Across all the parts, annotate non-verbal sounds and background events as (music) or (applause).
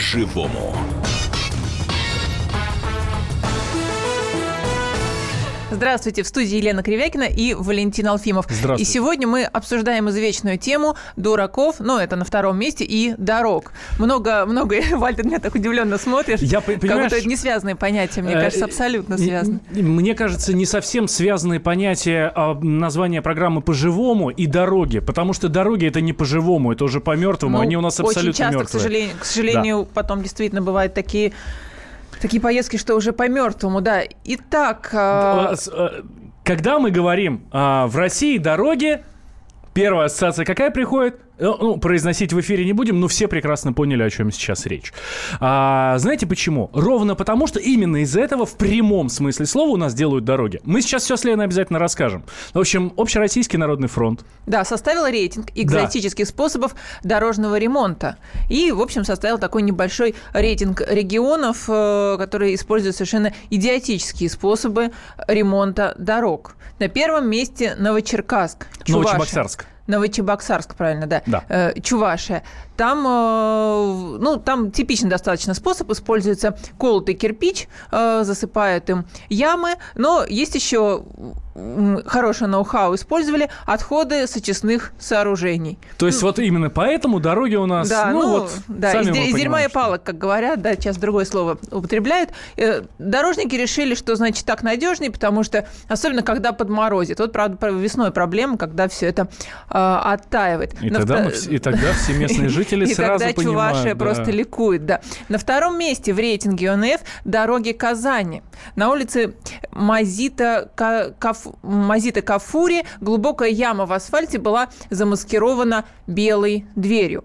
по-живому. Здравствуйте, в студии Елена Кривякина и Валентин Алфимов. Здравствуйте. И сегодня мы обсуждаем извечную тему дураков, но это на втором месте, и дорог. Много, много, (laughs) Вальтер, меня так удивленно смотришь. Я, как понимаешь, будто это не связанные понятия, мне э, кажется, абсолютно связаны. Мне кажется, не совсем связанные понятия а, названия программы по-живому и дороги. Потому что дороги это не по-живому, это уже по-мертвому. Ну, Они у нас абсолютно Очень часто, мертвые. к сожалению, к сожалению потом действительно бывают такие Такие поездки, что уже по мертвому, да. Итак, А, с- а, Когда мы говорим а, в России дороги, первая ассоциация какая приходит? Э, Ну, произносить в эфире не будем, но все прекрасно поняли, о чем сейчас речь. А, знаете почему? Ровно потому, что именно из этого в прямом смысле слова у нас делают дороги. Мы сейчас все с Леной обязательно расскажем. В общем, Общероссийский народный фронт. Да, составил рейтинг экзотических способов дорожного ремонта. И, в общем, составил такой небольшой рейтинг регионов, э, которые используют совершенно идиотические способы ремонта дорог. На первом месте Новочеркасск. Чувашия. Новочебоксарск. Новочебоксарск, правильно, да. Да. Э, Чувашия. Там, э, ну, там типичный достаточно способ. Используется колотый кирпич, э, засыпают им ямы. Но есть еще хорошее ноу-хау. Использовали отходы с очистных сооружений. То есть вот именно поэтому дороги у нас, Да, ну, ну, вот, да, сами из, из дерьма и палок, как говорят, да, сейчас другое слово употребляют. Э, Дорожники решили, что, значит, так надежнее, потому что, особенно когда подморозит. Вот, правда, весной проблема, когда все это э, оттаивает. И тогда, вто- мы и тогда все (laughs) местные жители и сразу тогда понимают. Чувашия да. просто ликует, да. На втором месте в рейтинге ОНФ дороги Казани. На улице Мазита, Ка- Каф- Мазита Кафури глубокая яма в асфальте была замаскирована белой дверью.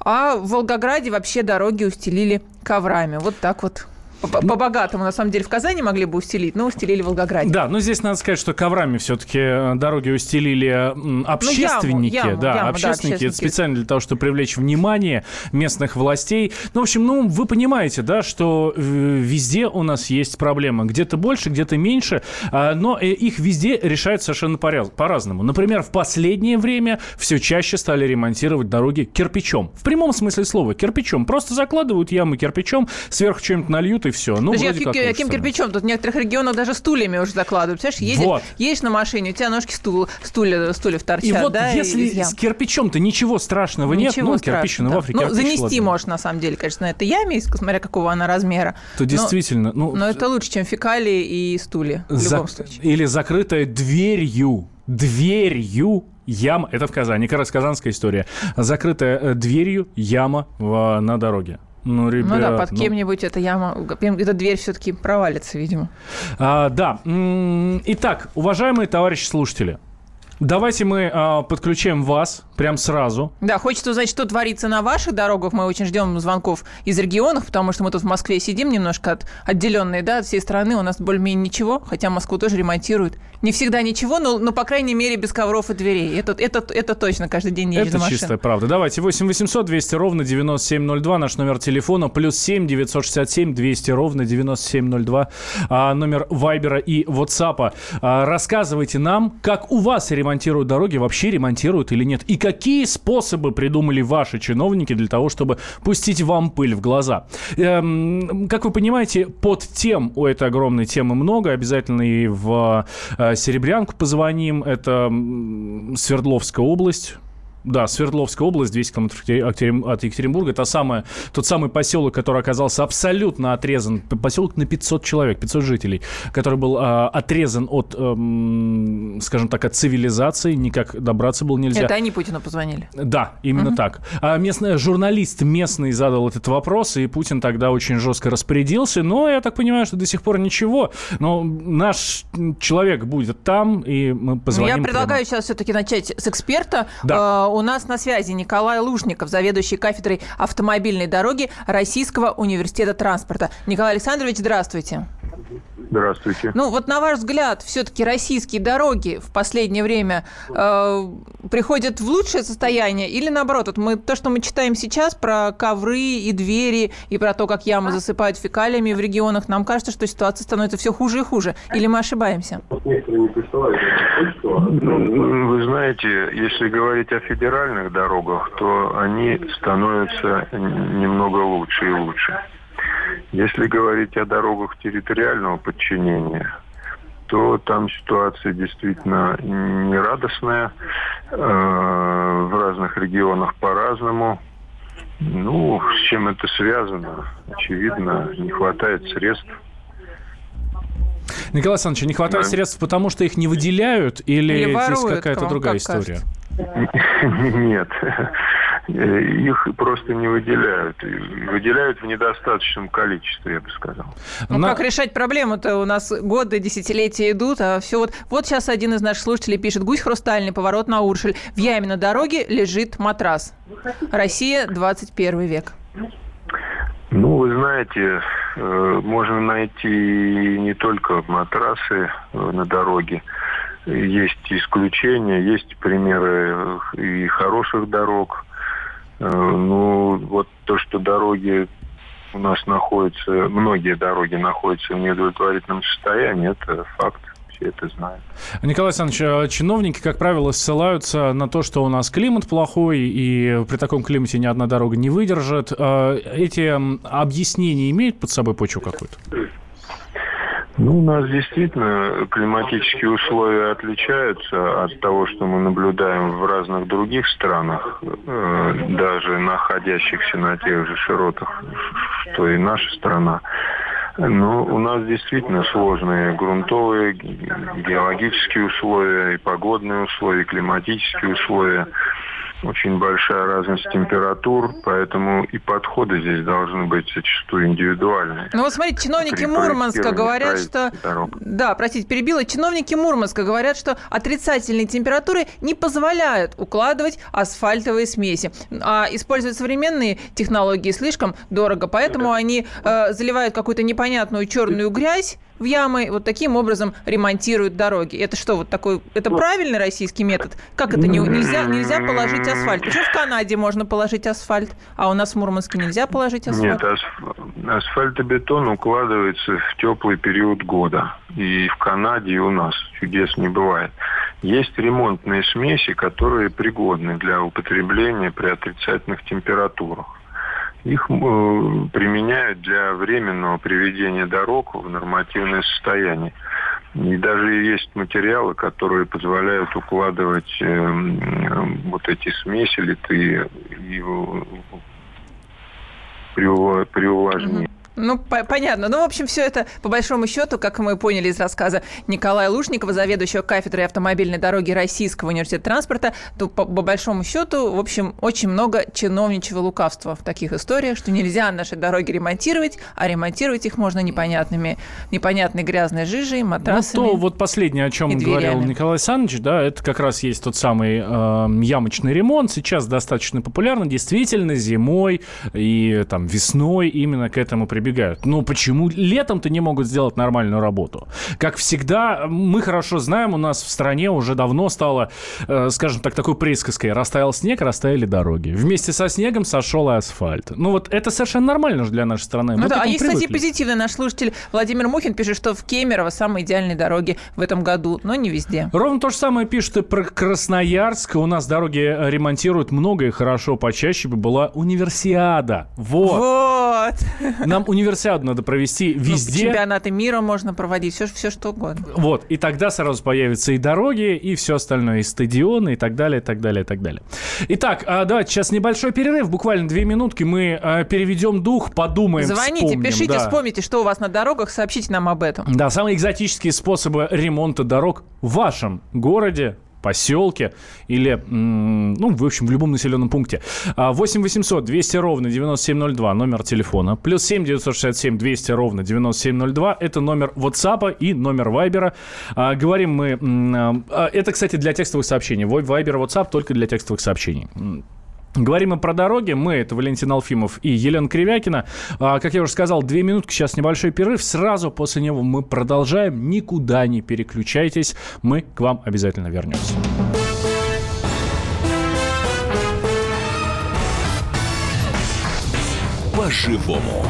А в Волгограде вообще дороги устелили коврами. Вот так вот. По- По-богатому, на самом деле, в Казани могли бы устелить, но устелили в Волгограде. Да, но здесь надо сказать, что коврами все-таки дороги устелили м, общественники. яму, да, яму, да, общественники. Это общественники. специально для того, чтобы привлечь внимание местных властей. Ну, в общем, ну, вы понимаете, да, что э, везде у нас есть проблемы. Где-то больше, где-то меньше, а, но э, их везде решают совершенно по-разному. Например, в последнее время все чаще стали ремонтировать дороги кирпичом. В прямом смысле слова, кирпичом. Просто закладывают ямы кирпичом, сверху что-нибудь нальют и все. Ну, Подожди, а вроде как каким кирпичом? Тут в некоторых регионах даже стульями уже закладывают. Представляешь, едешь, Вот. едешь на машине, у тебя ножки стул, стулья, стульев торчат, И вот да, если ям. с кирпичом-то ничего страшного нет, Ничего ну, страшного, кирпич, ну, да. в Африке Ну, кирпич, занести ладно. можешь, на самом деле, конечно, на этой яме, смотря какого она размера. То Но- действительно, ну, Но это лучше, чем фекалии и стулья, в за- любом случае. или закрытая дверью, дверью яма, это в Казани, как раз казанская история, закрытая э, дверью яма в- на дороге. Ну, ребят, ну да, под ну, кем-нибудь эта яма, эта дверь все-таки провалится, видимо. А, да. Итак, уважаемые товарищи слушатели, давайте мы а, подключаем вас прям сразу. Да, хочется узнать, что творится на ваших дорогах. Мы очень ждем звонков из регионов, потому что мы тут в Москве сидим немножко от, отделенные да, от всей страны. У нас более-менее ничего, хотя Москву тоже ремонтируют. Не всегда ничего, но, но по крайней мере, без ковров и дверей. Это, это, это точно каждый день едешь Это на машине. чистая правда. Давайте 8 800 200 ровно 9702, наш номер телефона, плюс 7 967 200 ровно 9702, а, номер Вайбера и Ватсапа. А, рассказывайте нам, как у вас ремонтируют дороги, вообще ремонтируют или нет, и какие способы придумали ваши чиновники для того, чтобы пустить вам пыль в глаза. Эм, как вы понимаете, под тем у этой огромной темы много, обязательно и в э, Серебрянку позвоним, это Свердловская область. Да, Свердловская область, 200 километров от Екатерин- от Екатеринбурга. Это самое, тот самый поселок, который оказался абсолютно отрезан. Поселок на 500 человек, 500 жителей, который был а, отрезан от, эм, скажем так, от цивилизации. Никак добраться было нельзя. Это они Путину позвонили. Да, именно так. А местный журналист местный задал этот вопрос, и Путин тогда очень жестко распорядился. Но я так понимаю, что до сих пор ничего. Но наш человек будет там, и мы позвоним. Я предлагаю сейчас все-таки начать с эксперта. Да. У нас на связи Николай Лушников, заведующий кафедрой автомобильной дороги Российского университета транспорта. Николай Александрович, здравствуйте. Здравствуйте. Ну, вот на ваш взгляд, все-таки российские дороги в последнее время э, приходят в лучшее состояние или наоборот? Вот мы, то, что мы читаем сейчас про ковры и двери, и про то, как ямы засыпают фекалиями в регионах, нам кажется, что ситуация становится все хуже и хуже. Или мы ошибаемся? Ну, вы знаете, если говорить о федеральных дорогах, то они становятся немного лучше и лучше. Если говорить о дорогах территориального подчинения, то там ситуация действительно нерадостная. Э, в разных регионах по-разному. Ну, с чем это связано? Очевидно, не хватает средств. Николай Александрович, не хватает да. средств, потому что их не выделяют или, или здесь какая-то другая как история? Кажется? (laughs) Нет. Их просто не выделяют. Выделяют в недостаточном количестве, я бы сказал. Ну, Но... как решать проблему-то? У нас годы, десятилетия идут, а все вот... Вот сейчас один из наших слушателей пишет. Гусь хрустальный, поворот на Уршель. В яме на дороге лежит матрас. Россия, 21 век. Ну, вы знаете, э, можно найти не только матрасы э, на дороге, есть исключения, есть примеры и хороших дорог. Э, ну, вот то, что дороги у нас находятся, многие дороги находятся в неудовлетворительном состоянии, это факт все это знают. Николай Александрович, а чиновники, как правило, ссылаются на то, что у нас климат плохой, и при таком климате ни одна дорога не выдержит. А эти объяснения имеют под собой почву какую-то? Ну, у нас действительно климатические условия отличаются от того, что мы наблюдаем в разных других странах, э, даже находящихся на тех же широтах, что и наша страна. Но у нас действительно сложные грунтовые, геологические условия, и погодные условия, и климатические условия очень большая разность температур, поэтому и подходы здесь должны быть зачастую индивидуальные. Ну вот смотрите, чиновники Мурманска говорят, что... Дорог. Да, простите, перебила. Чиновники Мурманска говорят, что отрицательные температуры не позволяют укладывать асфальтовые смеси. А использовать современные технологии слишком дорого, поэтому они э, заливают какую-то непонятную черную грязь, в ямы, вот таким образом ремонтируют дороги. Это что, вот такой, это ну, правильный российский метод? Как это не, нельзя, нельзя положить асфальт? Почему в Канаде можно положить асфальт, а у нас в Мурманске нельзя положить асфальт? Нет, асф... бетон укладывается в теплый период года. И в Канаде, и у нас чудес не бывает. Есть ремонтные смеси, которые пригодны для употребления при отрицательных температурах. Их э, применяют для временного приведения дорог в нормативное состояние. И даже есть материалы, которые позволяют укладывать э, вот эти смеси литые и при, при увлажнении. Ну, по- понятно. Ну, в общем, все это, по большому счету, как мы поняли из рассказа Николая Лушникова, заведующего кафедрой автомобильной дороги Российского университета транспорта, то, по, по большому счету, в общем, очень много чиновничьего лукавства в таких историях, что нельзя наши дороги ремонтировать, а ремонтировать их можно непонятными, непонятной грязной жижей, матрасами. Ну, то вот последнее, о чем говорил Николай Александрович, да, это как раз есть тот самый э, ямочный ремонт. Сейчас достаточно популярно, действительно, зимой и там весной именно к этому прибегают прибегают. Ну, почему летом-то не могут сделать нормальную работу? Как всегда, мы хорошо знаем, у нас в стране уже давно стало, э, скажем так, такой присказкой. Растаял снег, растаяли дороги. Вместе со снегом сошел и асфальт. Ну, вот это совершенно нормально же для нашей страны. Ну, да, а есть, кстати, позитивный наш слушатель Владимир Мухин пишет, что в Кемерово самые идеальные дороги в этом году, но не везде. Ровно то же самое пишет и про Красноярск. У нас дороги ремонтируют много и хорошо. Почаще бы была универсиада. Вот. Вот. (laughs) Нам универсиаду надо провести ну, везде. Ну, чемпионаты мира можно проводить, все, все что угодно. Вот, и тогда сразу появятся и дороги, и все остальное, и стадионы, и так далее, и так далее, и так далее. Итак, а, давайте сейчас небольшой перерыв, буквально две минутки, мы а, переведем дух, подумаем, Звоните, вспомним, пишите, да. вспомните, что у вас на дорогах, сообщите нам об этом. Да, самые экзотические способы ремонта дорог в вашем городе, поселке или, ну, в общем, в любом населенном пункте. 8 800 200 ровно 9702, номер телефона. Плюс 7 967 200 ровно 9702. Это номер WhatsApp и номер Viber. А, говорим мы... А, это, кстати, для текстовых сообщений. Viber, WhatsApp только для текстовых сообщений. Говорим мы про дороги. Мы, это Валентин Алфимов и Елена Кривякина. А, как я уже сказал, две минутки, сейчас небольшой перерыв. Сразу после него мы продолжаем. Никуда не переключайтесь. Мы к вам обязательно вернемся. По-живому.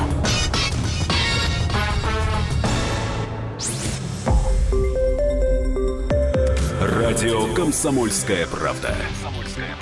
Радио «Комсомольская правда».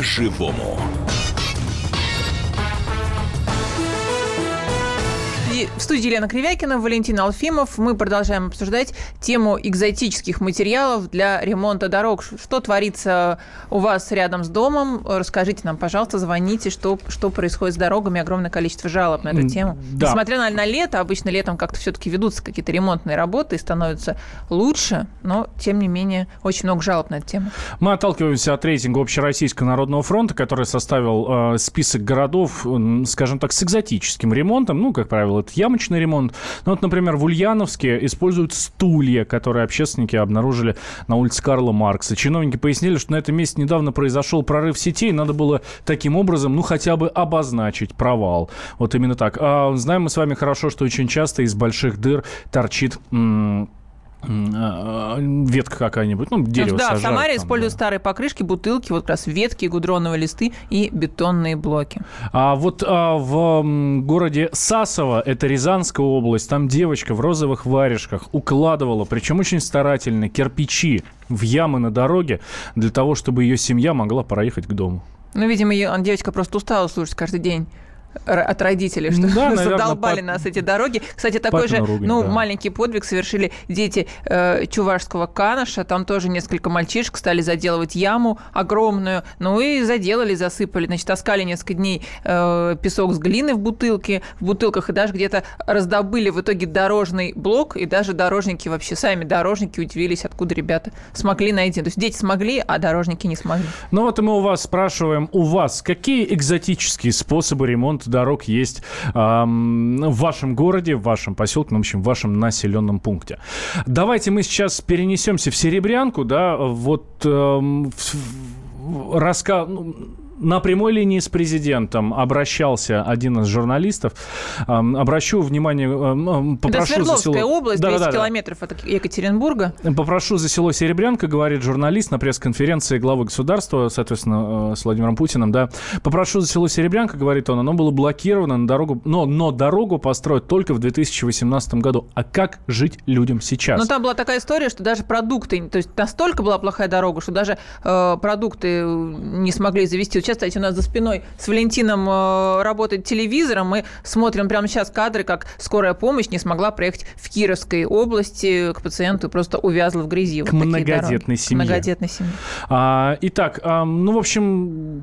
По-живому. В студии Елена Кривякина, Валентин Алфимов. Мы продолжаем обсуждать тему экзотических материалов для ремонта дорог. Что творится у вас рядом с домом? Расскажите нам, пожалуйста, звоните, что, что происходит с дорогами. Огромное количество жалоб на эту тему. Да. Несмотря на, на лето, обычно летом как-то все-таки ведутся какие-то ремонтные работы и становятся лучше, но, тем не менее, очень много жалоб на эту тему. Мы отталкиваемся от рейтинга Общероссийского народного фронта, который составил э, список городов, скажем так, с экзотическим ремонтом. Ну, как правило, это ямочный ремонт. Ну, вот, например, в Ульяновске используют стулья, которые общественники обнаружили на улице Карла Маркса. Чиновники пояснили, что на этом месте недавно произошел прорыв сетей, надо было таким образом, ну, хотя бы обозначить провал. Вот именно так. А знаем мы с вами хорошо, что очень часто из больших дыр торчит м- ветка какая-нибудь, ну, дерево Да, сажают, в Самаре там, используют да. старые покрышки, бутылки, вот как раз ветки, гудроновые листы и бетонные блоки. А вот а, в городе Сасово, это Рязанская область, там девочка в розовых варежках укладывала, причем очень старательно, кирпичи в ямы на дороге для того, чтобы ее семья могла проехать к дому. Ну, видимо, ее, девочка просто устала слушать каждый день от родителей, что да, (laughs) наверное, задолбали пап... нас эти дороги. Кстати, такой же, ругань, ну, да. маленький подвиг совершили дети э, чувашского Канаша. Там тоже несколько мальчишек стали заделывать яму огромную. Ну и заделали, засыпали. Значит, таскали несколько дней э, песок с глины в бутылке, в бутылках, и даже где-то раздобыли в итоге дорожный блок, и даже дорожники вообще, сами дорожники удивились, откуда ребята смогли найти. То есть дети смогли, а дорожники не смогли. Ну вот и мы у вас спрашиваем, у вас какие экзотические способы ремонта ремонт дорог есть э, в вашем городе, в вашем поселке, ну, в общем, в вашем населенном пункте. Давайте мы сейчас перенесемся в Серебрянку, да, вот э, раска... На прямой линии с президентом обращался один из журналистов. Обращу внимание, попрошу Это за село... область, 200 да, да, километров от Екатеринбурга. Попрошу за село Серебрянка, говорит журналист на пресс-конференции главы государства, соответственно, э, с Владимиром Путиным, да. Попрошу за село Серебрянка, говорит он, оно было блокировано на дорогу, но, но дорогу построят только в 2018 году. А как жить людям сейчас? Ну, там была такая история, что даже продукты, то есть настолько была плохая дорога, что даже э, продукты не смогли завести сейчас, кстати, у нас за спиной с Валентином э, работает телевизором. Мы смотрим прямо сейчас кадры, как скорая помощь не смогла проехать в Кировской области к пациенту просто увязла в грязи. К вот многодетной семье. Многодетной семье. А, итак, а, ну, в общем,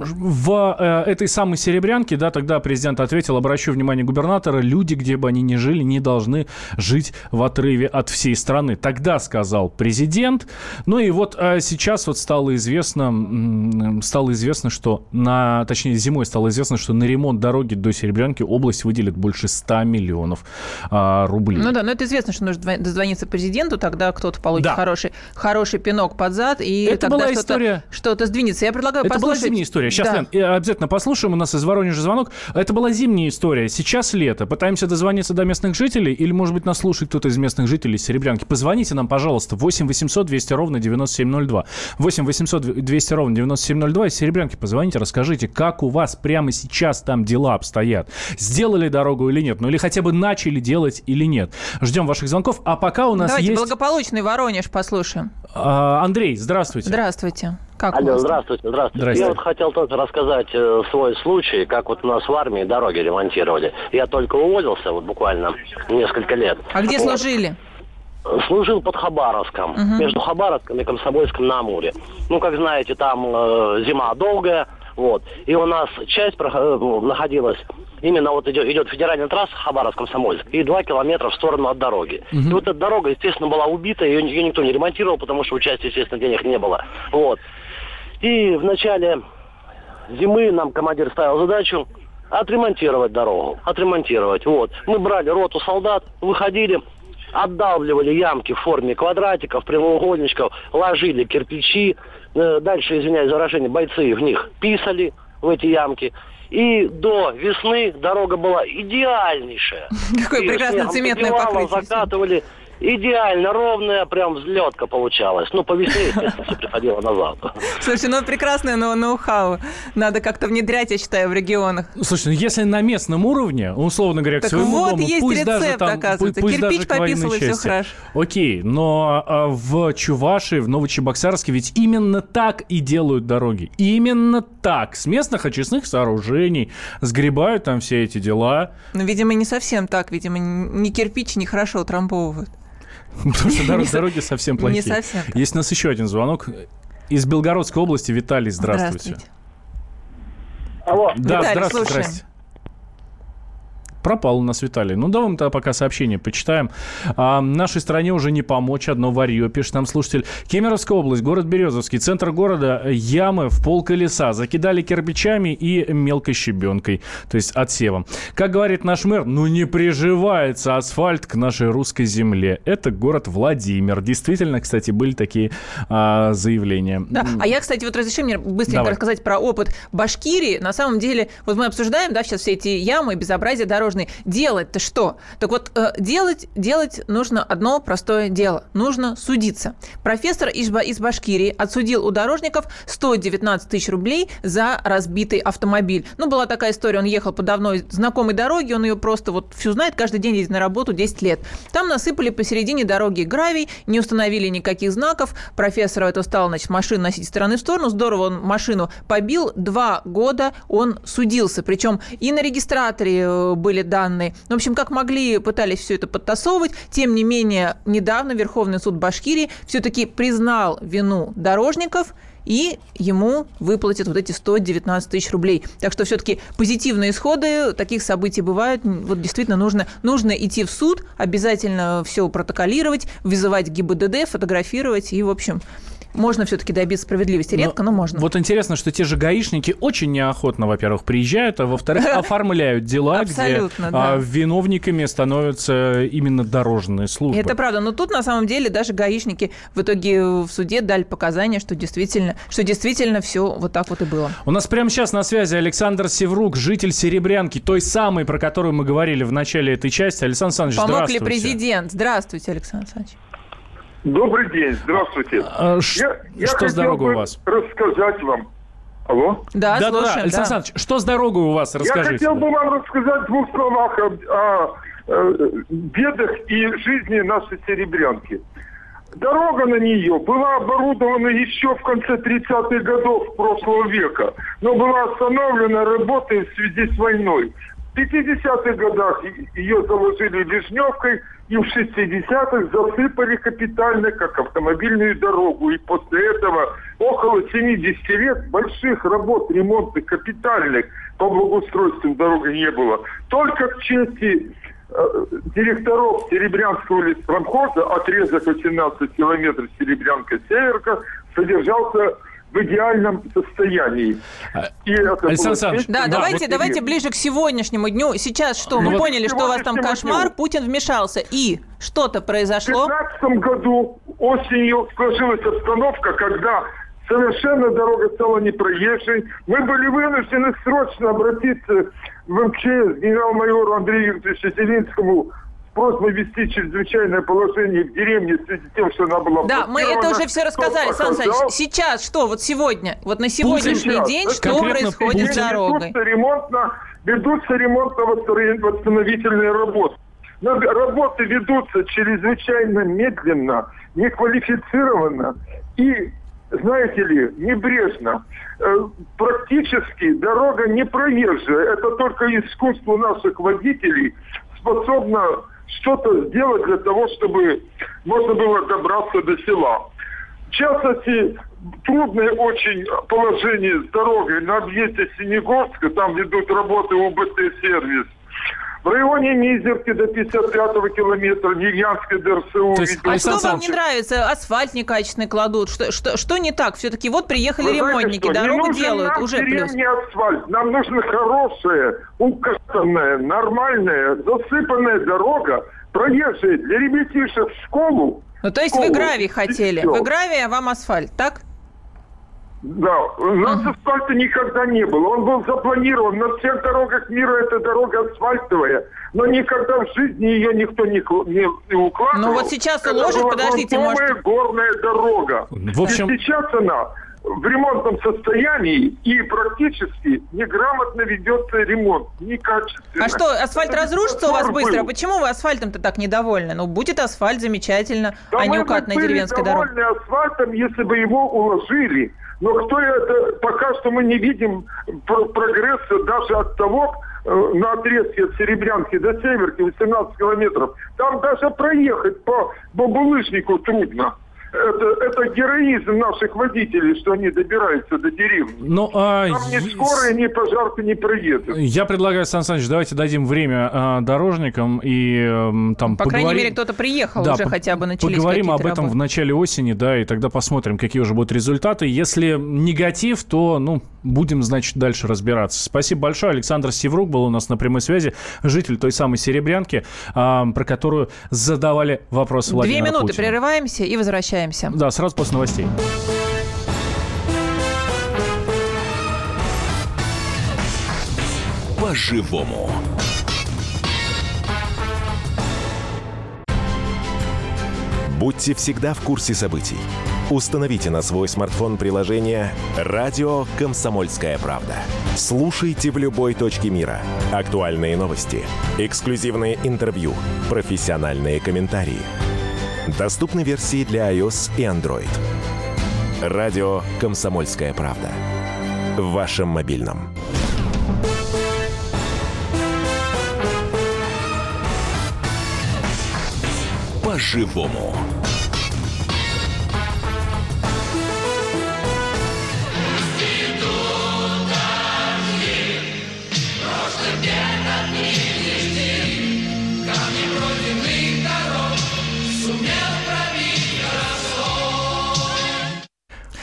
в а, этой самой Серебрянке, да, тогда президент ответил, обращу внимание губернатора, люди, где бы они ни жили, не должны жить в отрыве от всей страны. Тогда сказал президент. Ну и вот а, сейчас вот стало известно, стало известно, известно, что на, точнее, зимой стало известно, что на ремонт дороги до Серебрянки область выделит больше 100 миллионов а, рублей. Ну да, но это известно, что нужно дозвониться президенту, тогда кто-то получит да. хороший, хороший пинок под зад, и это тогда что-то, история... что-то сдвинется. Я предлагаю это послушать... была зимняя история. Сейчас, да. Лен, обязательно послушаем. У нас из Воронежа звонок. Это была зимняя история. Сейчас лето. Пытаемся дозвониться до местных жителей, или, может быть, нас слушает кто-то из местных жителей Серебрянки. Позвоните нам, пожалуйста, 8 800 200 ровно 9702. 8 800 200 ровно 9702 из Серебрянки позвоните, расскажите, как у вас прямо сейчас там дела обстоят. Сделали дорогу или нет? Ну или хотя бы начали делать или нет? Ждем ваших звонков. А пока у нас Давайте есть... благополучный Воронеж послушаем. А, Андрей, здравствуйте. Здравствуйте. Как Алло, здравствуйте, здравствуйте. здравствуйте. Я вот хотел тоже рассказать э, свой случай, как вот у нас в армии дороги ремонтировали. Я только уволился, вот буквально несколько лет. А где вот. служили? Служил под Хабаровском, угу. между Хабаровском и Комсомольском на Амуре. Ну, как знаете, там э, зима долгая, Вот. И у нас часть э, находилась именно вот идет, идет федеральная трасса Хабаровск-Комсомольск и два километра в сторону от дороги. Угу. И вот эта дорога, естественно, была убита, ее, ее никто не ремонтировал, потому что участия, естественно, денег не было. Вот. И в начале зимы нам командир ставил задачу отремонтировать дорогу, отремонтировать. Вот. Мы брали роту солдат, выходили, отдавливали ямки в форме квадратиков, прямоугольничков, ложили кирпичи. Э, дальше, извиняюсь за выражение, бойцы в них писали в эти ямки. И до весны дорога была идеальнейшая. (laughs) Какое прекрасное цементное покрытие. Закатывали идеально ровная, прям взлетка получалась. Ну, по весне, естественно, все приходило назад. Слушай, ну прекрасное но ноу-хау. Надо как-то внедрять, я считаю, в регионах. Слушай, ну если на местном уровне, условно говоря, так к своему вот дому, есть пусть рецепт, даже там, оказывается. Пусть Кирпич даже пописал, и все хорошо. Окей, но а, в Чувашии, в Новочебоксарске ведь именно так и делают дороги. Именно так. С местных очистных сооружений сгребают там все эти дела. Ну, видимо, не совсем так. Видимо, ни кирпич не хорошо утрамбовывают. (laughs) Потому что дороги, совсем плохие. Не совсем. Есть у нас еще один звонок. Из Белгородской области Виталий, здравствуйте. Здравствуйте. Алло. Да, Виталий, здравствуйте. Пропал у нас Виталий. Ну, давай мы тогда пока сообщение почитаем. А, нашей стране уже не помочь. Одно варье, пишет нам слушатель. Кемеровская область, город Березовский, центр города, ямы в пол колеса. Закидали кирпичами и мелкой щебенкой, то есть отсевом. Как говорит наш мэр, ну не приживается асфальт к нашей русской земле. Это город Владимир. Действительно, кстати, были такие а, заявления. Да. А я, кстати, вот разреши мне быстренько Давай. рассказать про опыт Башкирии. На самом деле, вот мы обсуждаем, да, сейчас все эти ямы, безобразия дорожные. Делать-то что? Так вот, э, делать, делать нужно одно простое дело. Нужно судиться. Профессор из, Ба- из Башкирии отсудил у дорожников 119 тысяч рублей за разбитый автомобиль. Ну, была такая история, он ехал по давно знакомой дороге, он ее просто вот всю знает, каждый день ездит на работу 10 лет. Там насыпали посередине дороги гравий, не установили никаких знаков. Профессору это стало, значит, машину носить из стороны в сторону. Здорово он машину побил. Два года он судился. Причем и на регистраторе э, были данные. Ну, в общем, как могли, пытались все это подтасовывать. Тем не менее, недавно Верховный суд Башкирии все-таки признал вину дорожников и ему выплатят вот эти 119 тысяч рублей. Так что все-таки позитивные исходы таких событий бывают. Вот действительно нужно, нужно идти в суд, обязательно все протоколировать, вызывать ГИБДД, фотографировать и, в общем, можно все-таки добиться справедливости. Редко, но, можно. Вот интересно, что те же гаишники очень неохотно, во-первых, приезжают, а во-вторых, (laughs) оформляют дела, где а, виновниками становятся именно дорожные службы. Это правда. Но тут на самом деле даже гаишники в итоге в суде дали показания, что действительно, что действительно все вот так вот и было. У нас прямо сейчас на связи Александр Севрук, житель Серебрянки, той самой, про которую мы говорили в начале этой части. Александр Александрович, Помог ли президент? Здравствуйте, Александр Александрович. Добрый день, здравствуйте. А, ш- Я, я что с дорогой у вас? рассказать вам. Алло? Да, Да-да-да, слушаем. Александр да. Александрович, что с дорогой у вас? Я Расскажите. хотел бы вам рассказать в двух словах о, о, э, бедах и жизни нашей Серебрянки. Дорога на нее была оборудована еще в конце 30-х годов прошлого века, но была остановлена работой в связи с войной. В 50-х годах ее заложили лежневкой и в 60-х засыпали капитально как автомобильную дорогу. И после этого около 70 лет больших работ ремонтных, капитальных по благоустройству дороги не было. Только к чести э, директоров Серебрянского леспромхоза отрезок 18 километров Серебрянка-Северка содержался в идеальном состоянии. И это Александр Александрович, Да, нашей давайте, деревни. давайте ближе к сегодняшнему дню. Сейчас что? Мы Ну, вот поняли, что у вас там кошмар, дню. Путин вмешался. И что-то В произошло. 2015 году осенью сложилась обстановка, когда совершенно дорога стала непроезжей. Мы были вынуждены срочно обратиться в МЧС генерал-майору Андрею Викторовичу Зеленскому с просьбой ввести чрезвычайное положение в деревне в связи с тем, что она была Да, мы это уже все рассказали, Сан Саныч. Сейчас что? Вот сегодня, вот на сегодняшний Сейчас. день, что происходит с дорогой? Ведутся ремонтно, ведутся ремонтно-восстановительные работы. Но работы ведутся чрезвычайно медленно, неквалифицированно и, знаете ли, небрежно. Э, Практически дорога не проезжая. Это только искусство наших водителей способно что-то сделать для того, чтобы можно было добраться до села. В частности, трудное очень положение с дорогой на объезде Синегорска, там ведут работы УБТ-сервис. В районе Мизерки до 55-го километра, Невьянской ДРСУ. То есть. А Александр что вам не нравится? Асфальт некачественный кладут. Что, что, что не так? Все-таки вот приехали Вы знаете ремонтники, что, не дорогу делают, нам уже плюс. деревне асфальт. Нам нужна хорошая, укатанная, нормальная, засыпанная дорога, проезжая для ребятишек в школу. Ну, то есть вы школу, гравий и хотели. Вы гравий, а вам асфальт, так? Да, у нас асфальта никогда не было. Он был запланирован. На всех дорогах мира эта дорога асфальтовая. Но никогда в жизни ее никто не, не, не укладывал. Ну вот сейчас уложат, подождите, может- горная дорога. В общем- И сейчас она в ремонтном состоянии и практически неграмотно ведется ремонт. Некачественно. А что, асфальт Это разрушится у вас быстро? был. Почему вы асфальтом-то так недовольны? Ну, будет асфальт, замечательно, Да а не мы бы были деревенская дорога. довольны асфальтом, если бы его уложили. Но кто это, пока что мы не видим про- прогресса даже от того, э, на отрезке от Серебрянки до Северки, 18 километров. Там даже проехать по, булыжнику трудно. Это, это героизм наших водителей, что они добираются до деревни. Ну, а, Там ни скорая, ни пожарка не проедут. Я предлагаю, Сан Саныч, давайте дадим время а, дорожникам и эм, там По крайней поговорим- мере, кто-то приехал, Да, уже по- хотя бы начались Поговорим об этом в работы. начале осени, да, и тогда посмотрим, какие уже будут результаты. Если негатив, то, ну, будем, значит, дальше разбираться. Спасибо большое. Александр Севрук был у нас на прямой связи, житель той самой Серебрянки, а, про которую задавали вопросы Две Владимира минуты, Путина. прерываемся и возвращаемся. Да, сразу после новостей. По-живому. Будьте всегда в курсе событий. Установите на свой смартфон приложение «Радио Комсомольская правда». Слушайте в любой точке мира. Актуальные новости, эксклюзивные интервью, профессиональные комментарии. Доступны версии для iOS и Android. «Радио Комсомольская правда». В вашем мобильном. По-живому.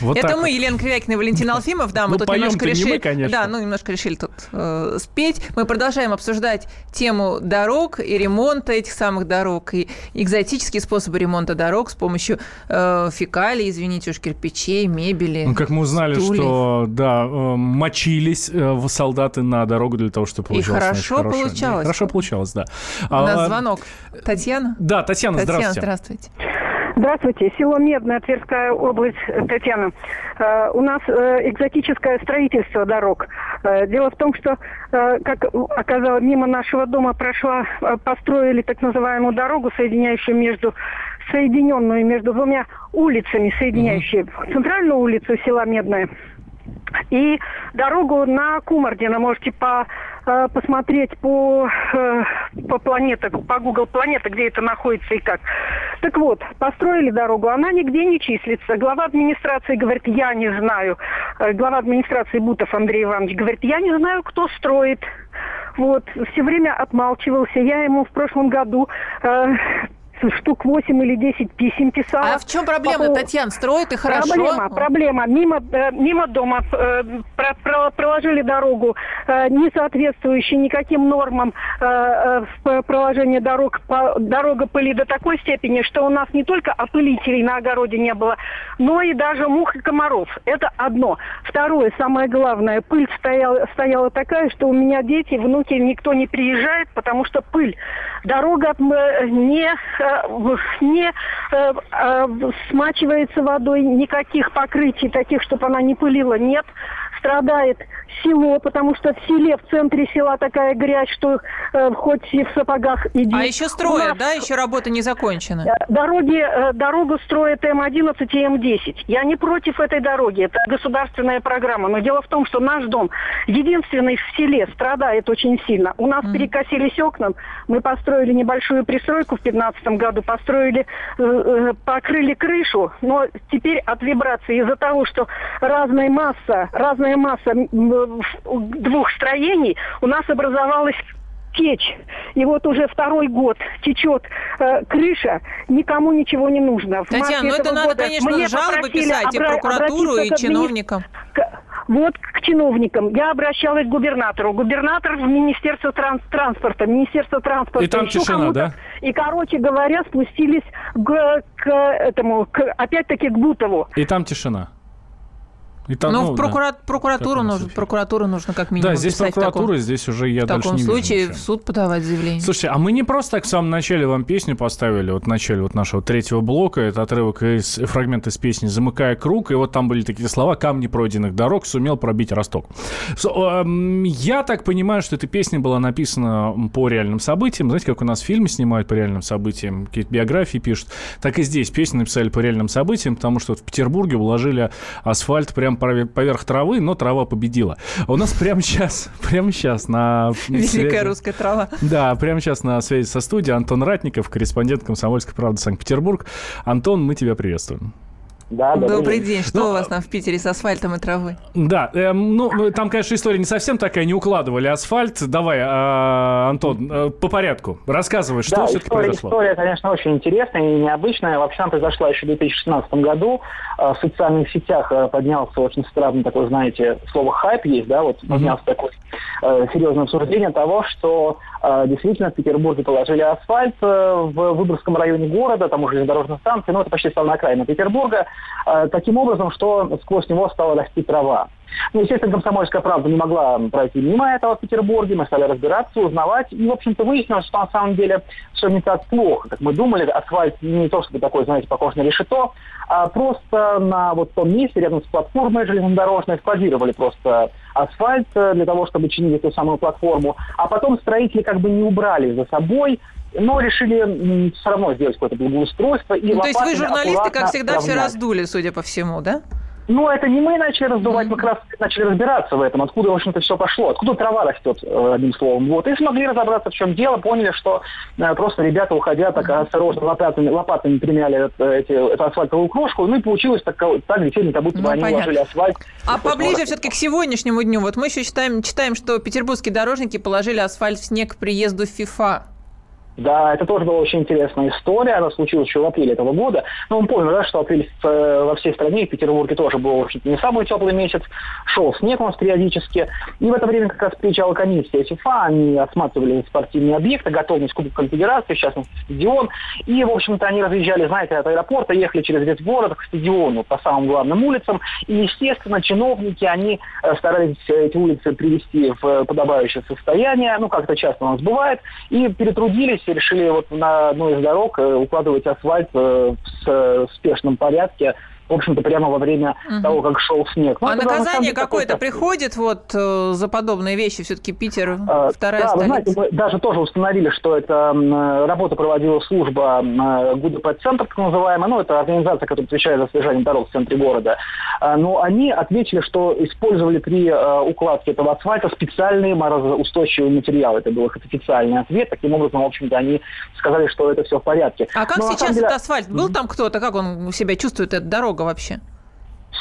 Вот Это мы, вот. Елена Кривякина и Валентин Алфимов. Да, мы Ну, тут немножко решили... мы, конечно. Да, ну, немножко решили тут э, спеть. Мы продолжаем обсуждать тему дорог и ремонта этих самых дорог, и экзотические способы ремонта дорог с помощью э, фекалий, извините уж, кирпичей, мебели. Ну, как мы узнали, стульев. что, да, э, мочились э, солдаты на дорогу для того, чтобы И получалось. значит, хорошо хорошее. получалось. Хорошо получалось, да. У нас А, звонок. Татьяна? Да, Татьяна, Татьяна, здравствуйте. здравствуйте. Здравствуйте, село Медное, Тверская область, Татьяна. Э, У нас э, экзотическое строительство дорог. Э, Дело в том, что, э, как оказалось, мимо нашего дома прошла, э, построили так называемую дорогу, соединяющую между соединенную между двумя улицами, соединяющие центральную улицу села Медное и дорогу на Кумардино можете по, посмотреть по, э, по планете, по Google планета, где это находится и как. Так вот, построили дорогу, она нигде не числится. Глава администрации говорит, я не знаю. Э, Глава администрации Бутов Андрей Иванович говорит, я не знаю, кто строит. Вот, все время отмалчивался. Я ему в прошлом году э, штук 8 или 10 писем писала. А в чем проблема, По Татьяна? Строят и хорошо? Проблема, проблема. Мимо, э, мимо дома э, про- про- проложили дорогу, э, не соответствующую никаким нормам в проложении дорог. Дорога пыли до такой степени, что у нас не только опылителей на огороде не было, но и даже мух и комаров. Это одно. Второе, самое главное, пыль стояла, стояла такая, что у меня дети, внуки, никто не приезжает, потому что пыль. Дорога не, в- не э, э, смачивается водой, никаких покрытий таких, чтобы она не пылила, нет. Страдает село, потому что в селе, в центре села такая грязь, что э, хоть и в сапогах иди. А еще строят, нас- да? Еще работа не закончена. Э, Дороги, э, дорогу строят М11 и М10. Я не против этой дороги, это государственная программа. Но дело в том, что наш дом единственный в селе страдает очень сильно. У нас перекосились окна, мы построили небольшую пристройку в 2015 году построили, э, э, покрыли крышу, но теперь от вибрации из-за того, что разная масса, разная масса двух строений, у нас образовалась течь. И вот уже второй год течет э, крыша, никому ничего не нужно. В Татьяна, ну это надо, конечно, жалобы писать и прокуратуру, и чиновникам. К вот к чиновникам. Я обращалась к губернатору. Губернатор в Министерство транс транспорта. Министерство транспорта. И там тишина, да? И, короче говоря, спустились к, к этому, к, опять-таки к Бутову. И там тишина. И там, ну, ну, в прокура... да, прокуратуру, нужно, прокуратуру нужно как минимум Да, здесь прокуратура, таком, здесь уже я дальше не В таком случае ничего. в суд подавать заявление. Слушайте, а мы не просто так в самом начале вам песню поставили, вот в начале вот нашего третьего блока, это отрывок из фрагмент из песни «Замыкая круг», и вот там были такие слова «Камни пройденных дорог сумел пробить росток». So, э, я так понимаю, что эта песня была написана по реальным событиям. Знаете, как у нас фильмы снимают по реальным событиям, какие-то биографии пишут, так и здесь песню написали по реальным событиям, потому что вот в Петербурге уложили асфальт прямо поверх травы, но трава победила. А у нас прямо сейчас, (laughs) прямо сейчас на Великая связи, русская трава. Да, прямо сейчас на связи со студией Антон Ратников, корреспондент «Комсомольской правды» Санкт-Петербург. Антон, мы тебя приветствуем. Да, добрый, добрый день. день. Что ну, у вас там в Питере с асфальтом и травой? Да, э, ну, там, конечно, история не совсем такая, не укладывали асфальт. Давай, э, Антон, э, по порядку. Рассказывай, что да, все-таки произошло. История, конечно, очень интересная и необычная. Вообще она произошла еще в 2016 году. Э, в социальных сетях э, поднялся очень странный такой, знаете, слово хайп есть, да, вот поднялся mm-hmm. такое э, серьезное обсуждение того, что э, действительно в Петербурге положили асфальт э, в Выборгском районе города, там уже железнодорожная станция, ну, это почти самая окраина Петербурга. Э, таким образом, что сквозь него стала расти трава. Ну, естественно, комсомольская правда не могла пройти мимо этого в Петербурге. Мы стали разбираться, узнавать. И, в общем-то, выяснилось, что на самом деле все не так плохо, как мы думали. Асфальт не то, чтобы такой, знаете, похож на решето, а просто на вот том месте, рядом с платформой железнодорожной, складировали просто асфальт для того, чтобы чинить эту самую платформу. А потом строители как бы не убрали за собой но решили все равно сделать какое-то благоустройство. И ну, то есть вы, журналисты, как всегда, равнять. все раздули, судя по всему, да? Ну, это не мы начали раздувать, мы как раз начали разбираться в этом, откуда, в общем-то, все пошло, откуда трава растет, э, одним словом. Вот. И смогли разобраться, в чем дело, поняли, что э, просто ребята, уходя, так осторожно лопатами, лопатами примяли эти, эту асфальтовую крошку, ну и получилось так, так действительно, как будто бы ну, они понятно. уложили асфальт. А поближе все-таки к сегодняшнему дню, вот мы еще считаем, читаем, что петербургские дорожники положили асфальт в снег к приезду ФИФА. Да, это тоже была очень интересная история. Она случилась еще в апреле этого года. Но мы помним, да, что апрель э, во всей стране, в Петербурге тоже был вообще не самый теплый месяц. Шел снег у нас периодически. И в это время как раз приезжала комиссия ФИФА. Они осматривали спортивные объекты, готовность Кубка Конфедерации, в частности, стадион. И, в общем-то, они разъезжали, знаете, от аэропорта, ехали через весь город к стадиону по самым главным улицам. И, естественно, чиновники, они э, старались эти улицы привести в подобающее состояние. Ну, как это часто у нас бывает. И перетрудились и решили вот на одну из дорог э, укладывать асфальт э, в спешном порядке в общем-то, прямо во время угу. того, как шел снег. Ну, а наказание какое-то приходит вот э, за подобные вещи? Все-таки Питер а, вторая да, столица. Вы знаете, мы даже тоже установили, что эта работа проводила служба ГУДП-центр, так называемая. Ну, это организация, которая отвечает за содержание дорог в центре города. А, но они ответили, что использовали при э, укладке этого асфальта специальные морозоустойчивые материалы. Это был их официальный ответ. Таким образом, в общем-то, они сказали, что это все в порядке. А как но, сейчас деле... этот асфальт? Был там кто-то? Как он себя чувствует, эта дорога? Дорога вообще?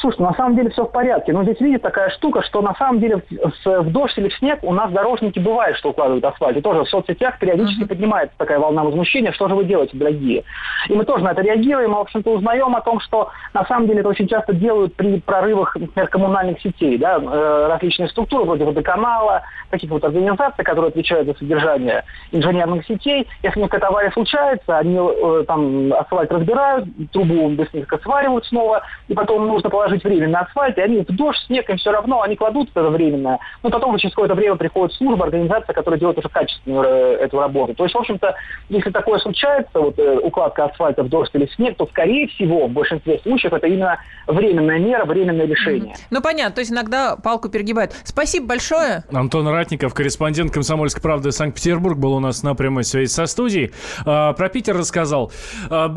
Слушай, на самом деле все в порядке. Но здесь, видите, такая штука, что на самом деле в, в дождь или в снег у нас дорожники бывает, что укладывают асфальт. И тоже в соцсетях периодически uh-huh. поднимается такая волна возмущения, что же вы делаете, дорогие. И мы тоже на это реагируем, и, в общем-то, узнаем о том, что на самом деле это очень часто делают при прорывах, например, коммунальных сетей. Да? Э, различные структуры, вроде водоканала, таких вот организаций, которые отвечают за содержание инженерных сетей. Если какая-то авария случается, они э, там асфальт разбирают, трубу быстренько сваривают снова, и потом нужно положить положить временно асфальт, и они в дождь, снег, им все равно, они кладут это временно. Но потом через какое-то время приходит служба, организация, которая делает уже качественную э, эту работу. То есть, в общем-то, если такое случается, вот э, укладка асфальта в дождь или снег, то, скорее всего, в большинстве случаев это именно временная мера, временное решение. Mm-hmm. Ну, понятно, то есть иногда палку перегибают. Спасибо большое. Антон Ратников, корреспондент «Комсомольской правды» Санкт-Петербург, был у нас на прямой связи со студией. А, про Питер рассказал. А,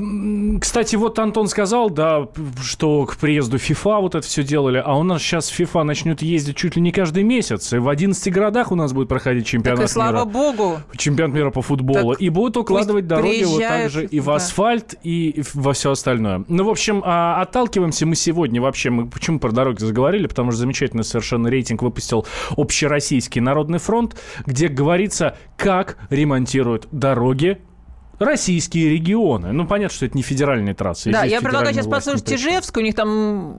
кстати, вот Антон сказал, да, что к приезду FIFA вот это все делали, а у нас сейчас FIFA начнет ездить чуть ли не каждый месяц. И в 11 городах у нас будет проходить чемпионат так и слава мира. богу. Чемпионат мира по футболу. Так и будут укладывать дороги вот так же и в да. асфальт, и во все остальное. Ну, в общем, а, отталкиваемся мы сегодня вообще. Мы почему про дороги заговорили? Потому что замечательный совершенно рейтинг выпустил Общероссийский народный фронт, где говорится, как ремонтируют дороги российские регионы. Ну, понятно, что это не федеральные трассы. Да, я предлагаю сейчас послушать. Ижевск. У них там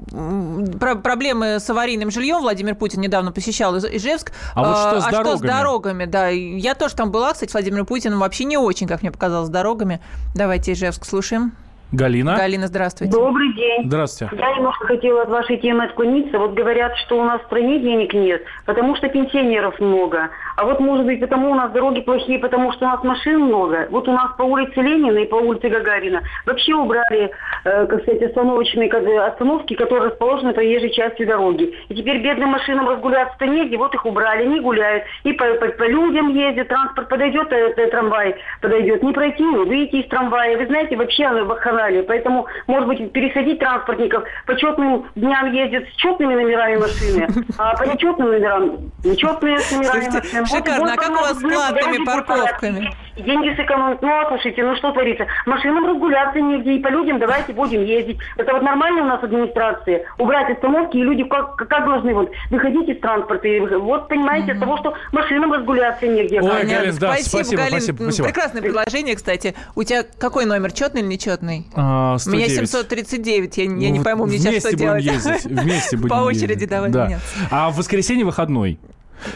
проблемы с аварийным жильем. Владимир Путин недавно посещал Иж- Ижевск. А вот что с а что с дорогами? дорогами? Да, я тоже там была, кстати, Владимир Путин вообще не очень, как мне показалось, с дорогами. Давайте Ижевск слушаем. Галина? Галина, здравствуйте. Добрый день. Здравствуйте. Я немножко хотела от вашей темы отклониться. Вот говорят, что у нас в стране денег нет, потому что пенсионеров много. А вот, может быть, потому у нас дороги плохие, потому что у нас машин много. Вот у нас по улице Ленина и по улице Гагарина вообще убрали, э, как сказать, остановочные остановки, которые расположены проезжей частью дороги. И теперь бедным машинам разгуляться-то негде, вот их убрали, они гуляют. И по, по- по людям ездят, транспорт подойдет, э, э, трамвай подойдет. Не пройти, не выйти из трамвая. Вы знаете, вообще оно вакханалия. Поэтому, может быть, пересадить транспортников. По четным дням ездят с четными номерами машины, а по нечетным номерам нечетные номерами Слушайте, машин. Вот шикарно. А как у вас с платными парковками? Деньги сэкономить. Ну, а слушайте, ну что творится? Машинам разгуляться негде, и по людям давайте будем ездить. Это вот нормально у нас администрация. Убрать остановки, и люди как, как должны вот выходить из транспорта. И вот, понимаете, от того, что машинам разгуляться негде. Ой. Галин, да, спасибо, спасибо, Галин. спасибо. Прекрасное предложение, кстати. У тебя какой номер, четный или нечетный? А, У меня 109. 739, я, я не Вот пойму, мне сейчас что делать. ездить, вместе (laughs) будем По очереди ездить. давай Да. меняться. А в воскресенье выходной.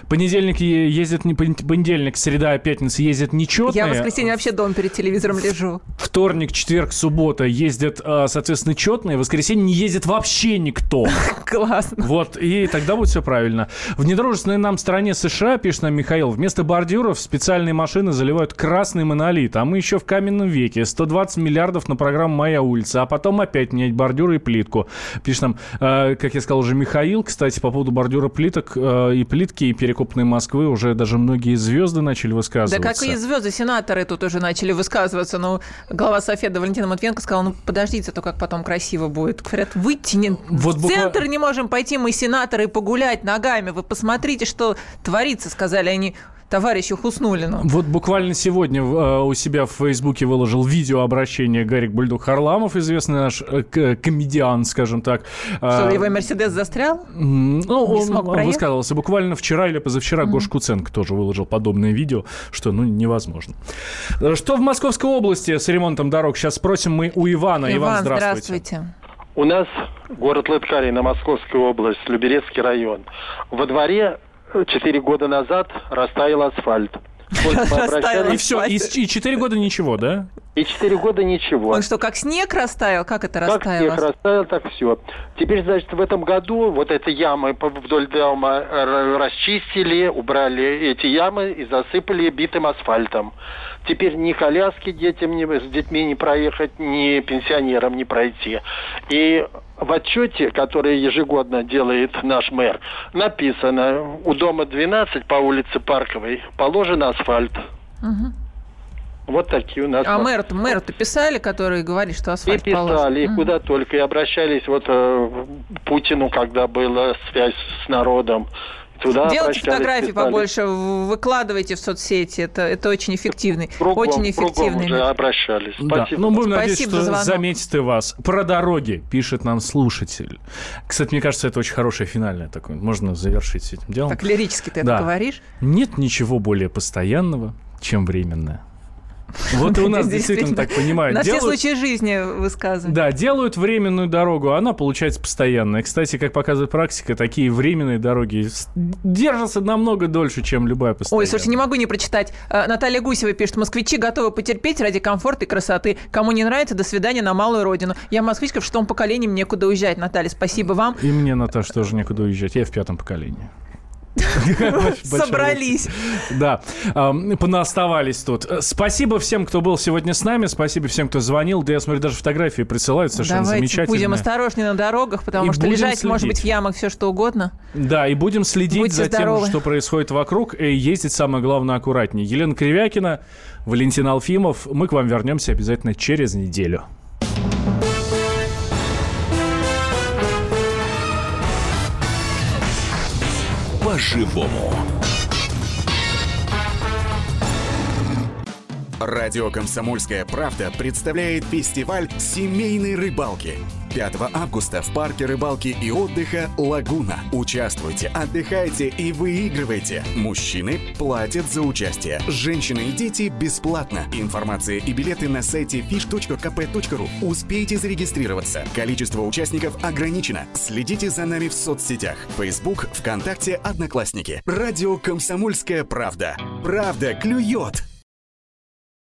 Понедельник ездит не пон- понедельник, среда, пятница ездят нечетные. Я в воскресенье вообще дома перед телевизором лежу. Вторник, четверг, суббота ездят, а, соответственно, четные. В воскресенье не ездит вообще никто. (laughs) Классно. Вот, и тогда будет все правильно. В недружественной нам стране США, пишет нам Михаил, вместо бордюров специальные машины заливают красный монолит, а мы еще в каменном веке. 120 миллиардов на программу «Моя улица», а потом опять менять бордюры и плитку. Пишет нам, э, как я сказал уже, Михаил, кстати, по поводу бордюра плиток э, и плитки, и перекопной Москвы уже даже многие звезды начали Да высказываться. как и звезды, сенаторы тут уже начали высказываться. Ну, глава Софеда Валентина Матвенко сказала, ну, подождите, а то как потом красиво будет. Говорят, выйти не... Вот в буква- центр не можем пойти мы, сенаторы, погулять ногами. Вы посмотрите, что творится, сказали они товарищу Хуснулину. Вот буквально сегодня э, у себя в Фейсбуке выложил видеообращение Гарик Бульдог Харламов, известный наш э, к- комедиан, скажем так. Что, А, его Мерседес застрял? Ну, не он смог проехать? высказывался буквально вчера или позавчера. Гош Куценко тоже выложил подобное видео, что, ну, невозможно. Э, Что в Московской области с ремонтом дорог? Сейчас спросим мы у Ивана. Иван, Иван, здравствуйте. здравствуйте. У нас город Лыткарина, Московская область, Люберецкий район. Во дворе 4 года назад растаял асфальт. И все, и, 4 года ничего, да? и 4 года ничего. Он что, как снег растаял? Как это Как растаяло? снег растаял, так все. Теперь, значит, в этом году вот эти ямы вдоль дома р- расчистили, убрали эти ямы и засыпали битым асфальтом. Теперь ни коляски детям не, с детьми не проехать, ни пенсионерам не пройти. И в отчете, который ежегодно делает наш мэр, написано, у дома 12 по улице Парковой положен асфальт. Мгм. Вот такие у нас. А мэр, мэр-то писали, который говорит, что И асфальт писали, положен? и Мгм. куда только. И обращались вот э, Путину, когда была связь с народом. Туда Делайте фотографии писали. побольше, выкладывайте в соцсети. Это, это очень эффективный. Кругом, очень кругом эффективный. уже обращались. Да. Спасибо. Ну, будем надеяться, Спасибо за что звонок. заметит и вас. Про дороги пишет нам слушатель. Кстати, мне кажется, это очень хорошее финальное такое. Можно завершить с этим делом. Так лирически ты Да. это говоришь? Нет ничего более постоянного, чем временное. Вот и у нас (laughs) действительно так понимают. На все случаи жизни высказывают. Да, делают временную дорогу, а она получается постоянная. Кстати, как показывает практика, такие временные дороги держатся намного дольше, чем любая постоянная. Ой, слушайте, не могу не прочитать. Э, Наталья Гусева пишет, москвичи готовы потерпеть ради комфорта и красоты. Кому не нравится, до свидания на малую родину. Я москвичка, в шестом поколении, мне некуда уезжать. Наталья, спасибо вам. И мне, Наташа, тоже некуда уезжать. Я в пятом поколении. Собрались. Да, понаоставались тут. Спасибо всем, кто был сегодня с нами. Спасибо всем, кто звонил. Да я смотрю, даже фотографии присылают совершенно Давайте замечательные. будем осторожнее на дорогах, потому что лежать может быть в ямах все что угодно. Да, и будем следить за тем, что происходит вокруг, и ездить, самое главное, аккуратнее. Елена Кривякина, Валентин Алфимов. Мы к вам вернемся обязательно через неделю. По-живому. Радио «Комсомольская правда» представляет фестиваль семейной рыбалки. 5 августа в парке рыбалки и отдыха «Лагуна». Участвуйте, отдыхайте и выигрывайте. Мужчины платят за участие. Женщины и дети бесплатно. Информация и билеты на сайте fish.kp.ru. Успейте зарегистрироваться. Количество участников ограничено. Следите за нами в соцсетях. Facebook, ВКонтакте, Одноклассники. Радио «Комсомольская правда». Правда клюет!